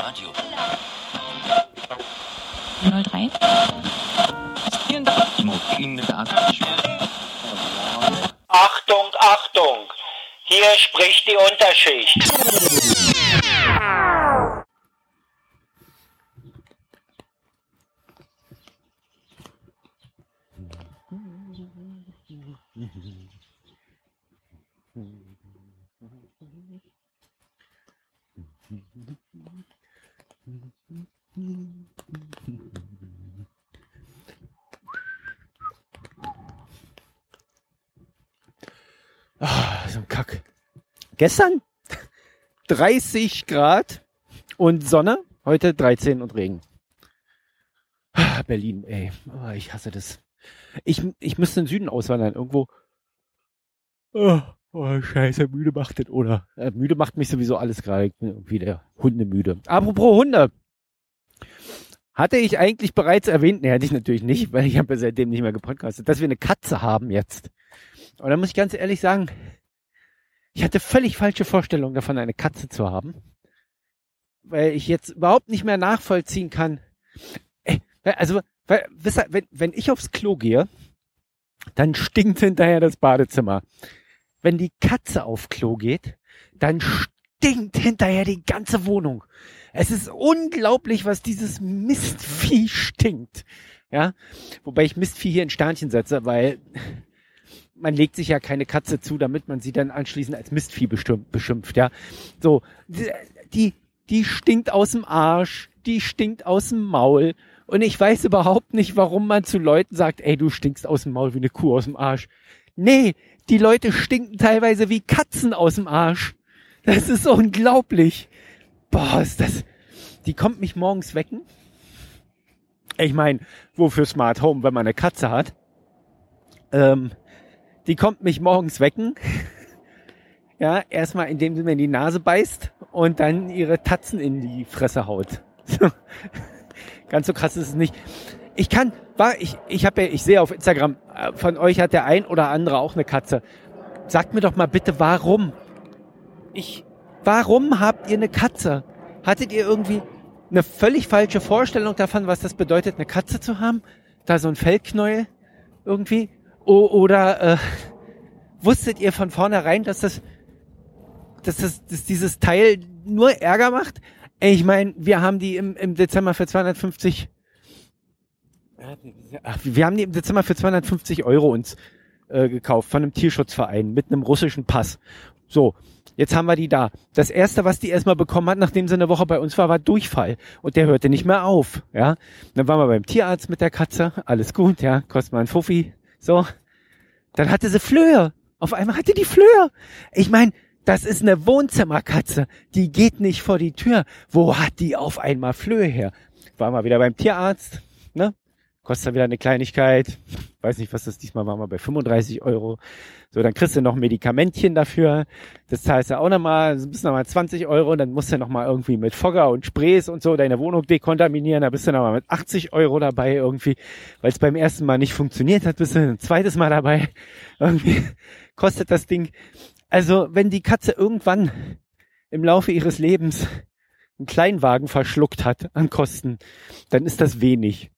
Radio. 03. Achtung, Achtung! Hier spricht die Unterschicht. Ah, so ein Kack. Gestern 30 Grad und Sonne, heute 13 und Regen. Ah, Berlin, ey, oh, ich hasse das. Ich, ich müsste in den Süden auswandern, irgendwo. Oh, oh scheiße, müde macht das, oder? Äh, müde macht mich sowieso alles gerade. Ich bin irgendwie der Hunde müde. Apropos Hunde. Hatte ich eigentlich bereits erwähnt, nee, hatte ich natürlich nicht, weil ich habe ja seitdem nicht mehr gepodcastet, dass wir eine Katze haben jetzt. Und da muss ich ganz ehrlich sagen, ich hatte völlig falsche Vorstellungen davon, eine Katze zu haben. Weil ich jetzt überhaupt nicht mehr nachvollziehen kann. Also, wenn, wenn ich aufs Klo gehe, dann stinkt hinterher das Badezimmer. Wenn die Katze auf Klo geht, dann stinkt hinterher die ganze Wohnung. Es ist unglaublich, was dieses Mistvieh stinkt. Ja, wobei ich Mistvieh hier in Sternchen setze, weil man legt sich ja keine Katze zu, damit man sie dann anschließend als Mistvieh beschimpft, ja. So, die, die stinkt aus dem Arsch, die stinkt aus dem Maul. Und ich weiß überhaupt nicht, warum man zu Leuten sagt, ey, du stinkst aus dem Maul wie eine Kuh aus dem Arsch. Nee, die Leute stinken teilweise wie Katzen aus dem Arsch. Das ist unglaublich. Boah, ist das. Die kommt mich morgens wecken. Ich meine, wofür Smart Home, wenn man eine Katze hat? Ähm, die kommt mich morgens wecken. Ja, erstmal indem sie mir in die Nase beißt und dann ihre Tatzen in die Fresse haut. Ganz so krass ist es nicht. Ich kann, war, ich, ich habe ja, ich sehe auf Instagram, äh, von euch hat der ein oder andere auch eine Katze. Sagt mir doch mal bitte, warum? Ich, warum habt ihr eine Katze? Hattet ihr irgendwie eine völlig falsche Vorstellung davon, was das bedeutet, eine Katze zu haben? Da so ein Fellknäuel irgendwie? O oder äh, wusstet ihr von vornherein, dass das, dass das dass dieses Teil nur Ärger macht? Ich meine, wir haben die im, im Dezember für 250 Ach, wir haben die im Dezember für 250 Euro uns äh, gekauft von einem Tierschutzverein mit einem russischen Pass. So, jetzt haben wir die da. Das erste, was die erstmal bekommen hat, nachdem sie eine Woche bei uns war, war Durchfall. Und der hörte nicht mehr auf. Ja, dann waren wir beim Tierarzt mit der Katze. Alles gut, ja, kostet mal ein Fuffi. So, dann hatte sie Flöhe. Auf einmal hatte die Flöhe. Ich meine, das ist eine Wohnzimmerkatze. Die geht nicht vor die Tür. Wo hat die auf einmal Flöhe her? War mal wieder beim Tierarzt. Ne? Kostet dann wieder eine Kleinigkeit. Weiß nicht, was das diesmal war, mal bei 35 Euro. So, dann kriegst du noch Medikamentchen dafür. Das zahlst du auch nochmal, das bist nochmal 20 Euro. Dann musst du nochmal irgendwie mit Fogger und Sprays und so deine Wohnung dekontaminieren. Da bist du nochmal mit 80 Euro dabei irgendwie. Weil es beim ersten Mal nicht funktioniert hat, bist du ein zweites Mal dabei. Irgendwie kostet das Ding. Also, wenn die Katze irgendwann im Laufe ihres Lebens einen Kleinwagen verschluckt hat an Kosten, dann ist das wenig.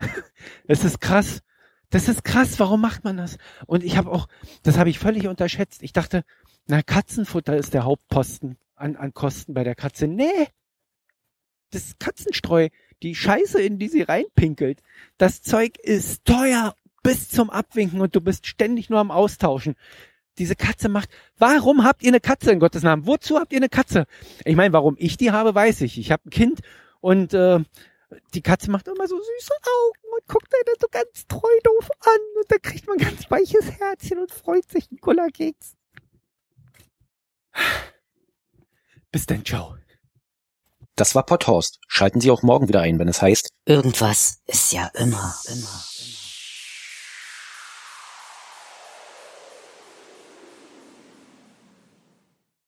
Es ist krass. Das ist krass. Warum macht man das? Und ich habe auch, das habe ich völlig unterschätzt. Ich dachte, na, Katzenfutter ist der Hauptposten an, an Kosten bei der Katze. Nee. Das Katzenstreu. Die Scheiße, in die sie reinpinkelt. Das Zeug ist teuer bis zum Abwinken und du bist ständig nur am Austauschen. Diese Katze macht. Warum habt ihr eine Katze in Gottes Namen? Wozu habt ihr eine Katze? Ich meine, warum ich die habe, weiß ich. Ich habe ein Kind und äh, die Katze macht immer so süße Augen und guckt einen so ganz treu doof an und da kriegt man ganz weiches Herzchen und freut sich ein Cola-Keks. Bis dann, ciao. Das war Potthorst. Schalten Sie auch morgen wieder ein, wenn es heißt Irgendwas ist ja immer, immer, immer.